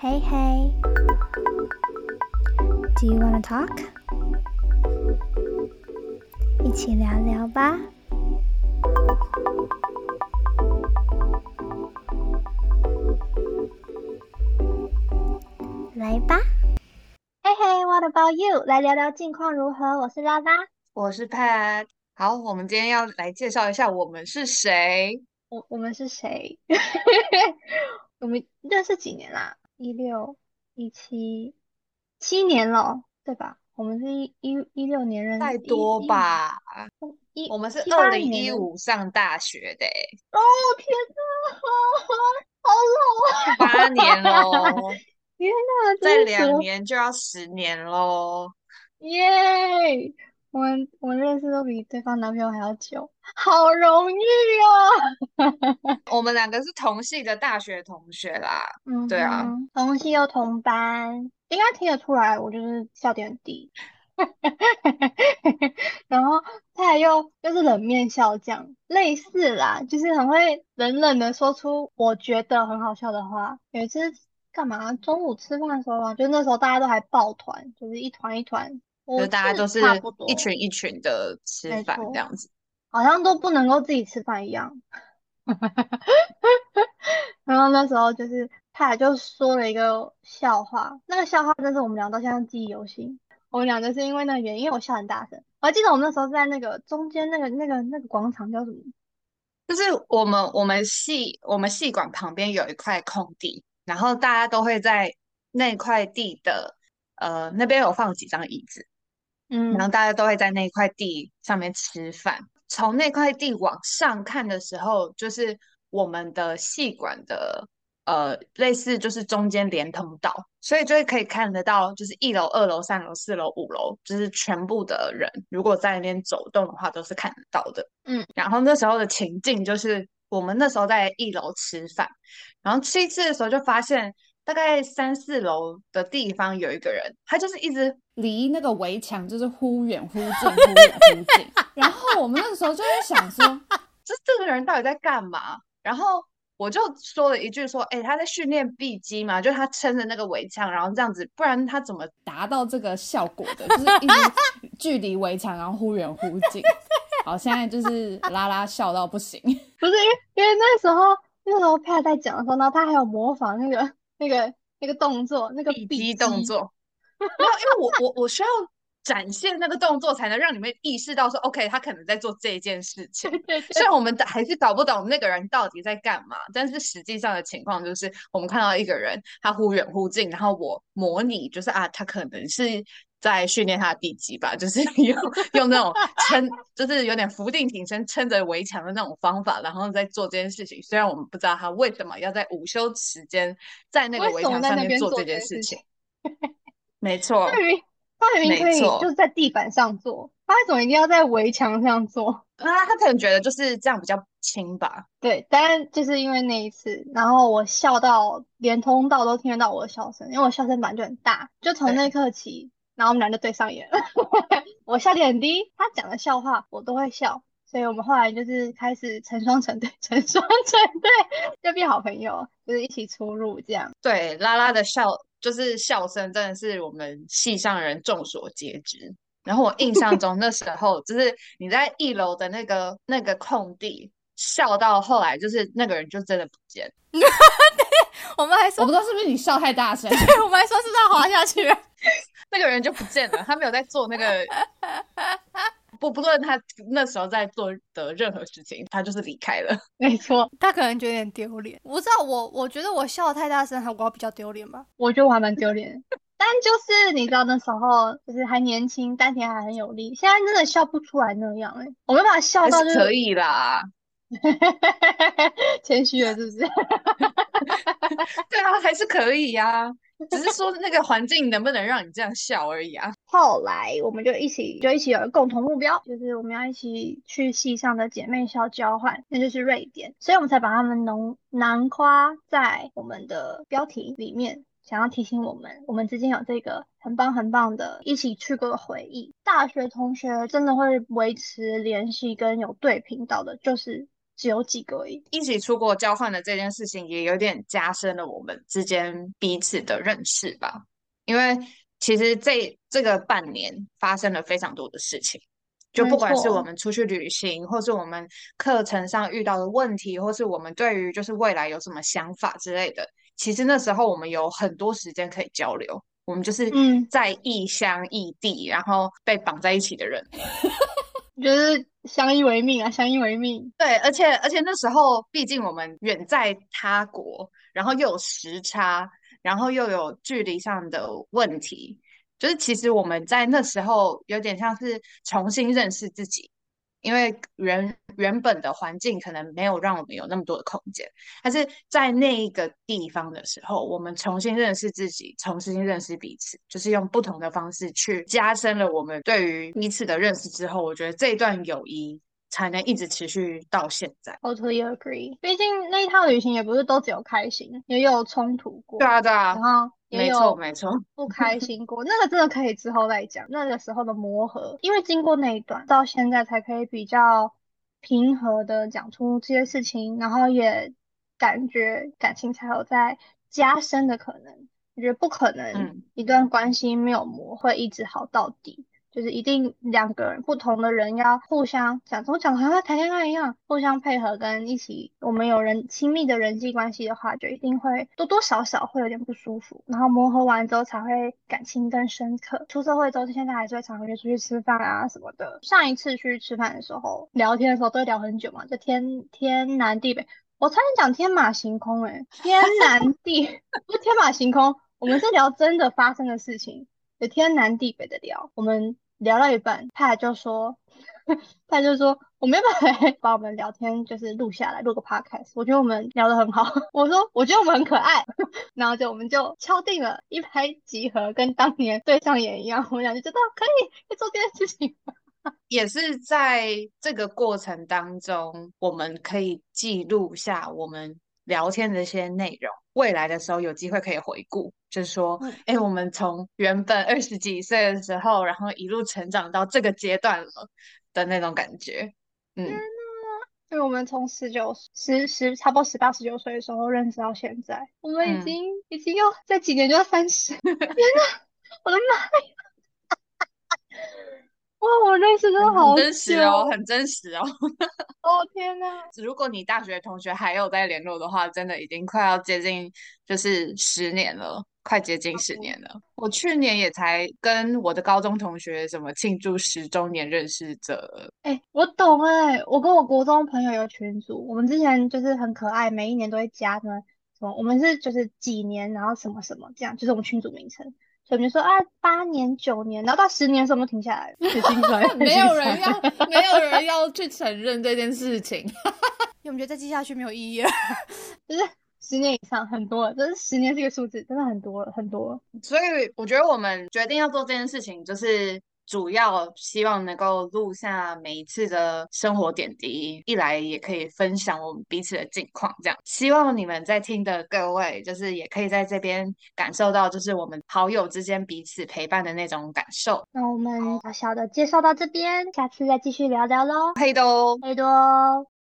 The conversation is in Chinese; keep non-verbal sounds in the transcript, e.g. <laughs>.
Hey, hey. Do you want to talk? 一起聊聊吧。来吧。嘿嘿，What about you？来聊聊近况如何？我是拉拉。我是 Pat。好，我们今天要来介绍一下我们是谁。我我们是谁？<laughs> 我们认识几年啦？一六一七七年了，对吧？我们是一一一六年认识，太多吧？一我们是二零一五上大学的欸，哦天哪，好老啊！八年喽，天哪，<laughs> <laughs> 再两年就要十年喽。耶！我们我们认识都比对方男朋友还要久，好容易哦。<laughs> 我们两个是同系的大学同学啦，嗯对啊哼，同系又同班，应该听得出来，我就是笑点很低。<laughs> 然后他又又是冷面笑匠，类似啦，就是很会冷冷的说出我觉得很好笑的话。有一次干嘛？中午吃饭的时候啊，就那时候大家都还抱团，就是一团一团，就大家都是一群一群的吃饭这样子。好像都不能够自己吃饭一样。<laughs> 然后那时候就是他俩就说了一个笑话，那个笑话真是我们俩到现在记忆犹新。我们俩就是因为那个原因，因为我笑很大声。我还记得我们那时候在那个中间那个那个那个广场叫什么？就是我们我们系我们系馆旁边有一块空地，然后大家都会在那块地的呃那边有放几张椅子，嗯然后大家都会在那块地上面吃饭。从那块地往上看的时候，就是我们的系馆的呃类似就是中间连通道，所以就会可以看得到，就是一楼、二楼、三楼、四楼、五楼，就是全部的人如果在那边走动的话，都是看得到的。嗯，然后那时候的情境就是我们那时候在一楼吃饭，然后吃一次的时候就发现。大概三四楼的地方有一个人，他就是一直离那个围墙就是忽远忽近，忽远忽近。然后我们那个时候就在想说，<laughs> 这这个人到底在干嘛？然后我就说了一句说，哎、他在训练臂肌嘛，就是他撑着那个围墙，然后这样子，不然他怎么达到这个效果的，就是一直距离围墙，然后忽远忽近。好，现在就是拉拉笑到不行。<laughs> 不是因为因为那时候那时候佩在讲的时候，然后他还有模仿那个那个那个动作，那个臂臂肌动作？<laughs> 没有，因为我我我需要展现那个动作，才能让你们意识到说，OK，他可能在做这件事 <laughs> 情。虽然我们还是搞不懂那个人到底在干嘛，但是实际上的情况就是，我们看到一个人他忽远忽近，然后我模拟就是啊，他可能是在训练他的地基吧，就是 <laughs> 用用那种撑，就是有点伏地挺身撑着围墙的那种方法，然后再做这件事情。虽然我们不知道他为什么要在午休时间在那个围墙上面做做这件事情情。没错他，明明他明明可以就是在地板上做，他为什么一定要在围墙上做？那 <laughs> 他可能觉得就是这样比较轻吧。对，但就是因为那一次，然后我笑到连通道都听得到我的笑声，因为我笑声本来就很大，就从那一刻起，然后我们俩就对上眼了。<laughs> 我笑点很低，他讲的笑话我都会笑，所以我们后来就是开始成双成对，成双成对，就变好朋友，就是一起出入这样。对，拉拉的笑就是笑声，真的是我们系上人众所皆知。然后我印象中那时候，就是你在一楼的那个那个空地笑到后来，就是那个人就真的不见了。<laughs> 我们还说，我不知道是不是你笑太大声，对我们还说是不是要滑下去了？那个人就不见了，他没有在做那个，<laughs> 不不论他那时候在做的任何事情，他就是离开了。<laughs> 没错，他可能觉得有点丢脸。我不知道，我我觉得我笑得太大声，还我比较丢脸吧。我觉得我还蛮丢脸。但就是你知道那时候就是还年轻，丹田还很有力，现在真的笑不出来那样哎、我没办法笑还到就是是可以啦，<laughs> 谦虚了是不是？对啊，还是可以呀、只是说那个环境能不能让你这样笑而已啊。后来我们就一起就一起有个共同目标，就是我们要一起去系上的姐妹校交换，那就是瑞典，所以我们才把他们浓囊括在我们的标题里面。想要提醒我们，我们之间有这个很棒很棒的一起去过的回忆。大学同学真的会维持联系跟有对频道的，就是只有几个而已。一起出国交换的这件事情，也有点加深了我们之间彼此的认识吧。因为其实这这个半年发生了非常多的事情，就不管是我们出去旅行，或是我们课程上遇到的问题，或是我们对于就是未来有什么想法之类的，其实那时候我们有很多时间可以交流。我们就是嗯在异乡异地，然后被绑在一起的人。<laughs> 就是相依为命啊，相依为命。对，而且而且那时候，毕竟我们远在他国，然后又有时差，然后又有距离上的问题，就是其实我们在那时候有点像是重新认识自己，因为原原本的环境可能没有让我们有那么多的空间，但是在那一个地方的时候，我们重新认识自己，重新认识彼此，就是用不同的方式去加深了我们对于彼此的认识之后，我觉得这段友谊才能一直持续到现在。Totally agree。毕竟那一趟旅行也不是都只有开心，也有冲突过，对啊，对啊然，后也没错，有没错。不开心过。那个真的可以之后再讲，那个时候的磨合，因为经过那一段，到现在才可以比较平和的讲出这些事情，然后也感觉感情才有在加深的可能。我觉得不可能嗯一段关系没有磨会一直好到底。就是一定两个人不同的人要互相讲，怎么讲，好像在谈恋爱一样，互相配合跟一起，我们有人亲密的人际关系的话，就一定会多多少少会有点不舒服，然后磨合完之后才会感情更深刻。出社会之后，现在还是会常约出去吃饭啊什么的。上一次去吃饭的时候，聊天的时候都会聊很久嘛，就天天南地北，我差点讲天马行空、欸，天南地 <laughs> 不是天马行空，我们是聊真的发生的事情。有天南地北的聊，我们聊到一半，他就说，<laughs> 他就说，我没办法把我们聊天就是录下来，录个 podcast？我觉得我们聊得很好。<laughs> 我说，我觉得我们很可爱，<laughs> 然后就我们就敲定了一拍即合，跟当年对上眼一样，我们俩就觉得可以可以做这件事情。也是在这个过程当中，我们可以记录下我们聊天的一些内容，未来的时候有机会可以回顾，就是说，嗯哎、我们从原本二十几岁的时候，然后一路成长到这个阶段了的那种感觉。嗯，因为我们从十九、十十差不多十八、十九岁的时候认识到现在，我们已嗯经、已经要在几年就要三十，<laughs> 天哪，我的妈呀！哇，我认识真的好很真实久哦，很真实哦。<laughs> 哦，天哪！如果你大学同学还有在联络的话，真的已经快要接近就是十年了，快接近十年了。我去年也才跟我的高中同学什么庆祝十周年认识者，哎、我懂哎、我跟我国中朋友有群组，我们之前就是很可爱，每一年都会加什么什么，我们是就是几年，然后什么什么这样，就是我们群组名称。所以我们就说啊，八年、九年，然后到十年的时候我们就停下来了，<laughs> 没有人要，没有人要去承认这件事情。<laughs> 因为我们觉得再记下去没有意义了。<laughs> 就是十年以上很多了，就是十年这个数字真的很多了，很多了。所以我觉得我们决定要做这件事情，就是主要希望能够录下每一次的生活点滴，一来也可以分享我们彼此的近况，这样。希望你们在听的各位，就是也可以在这边感受到，就是我们好友之间彼此陪伴的那种感受。那我们小小的介绍到这边，下次再继续聊聊喽，黑的哦。拜多。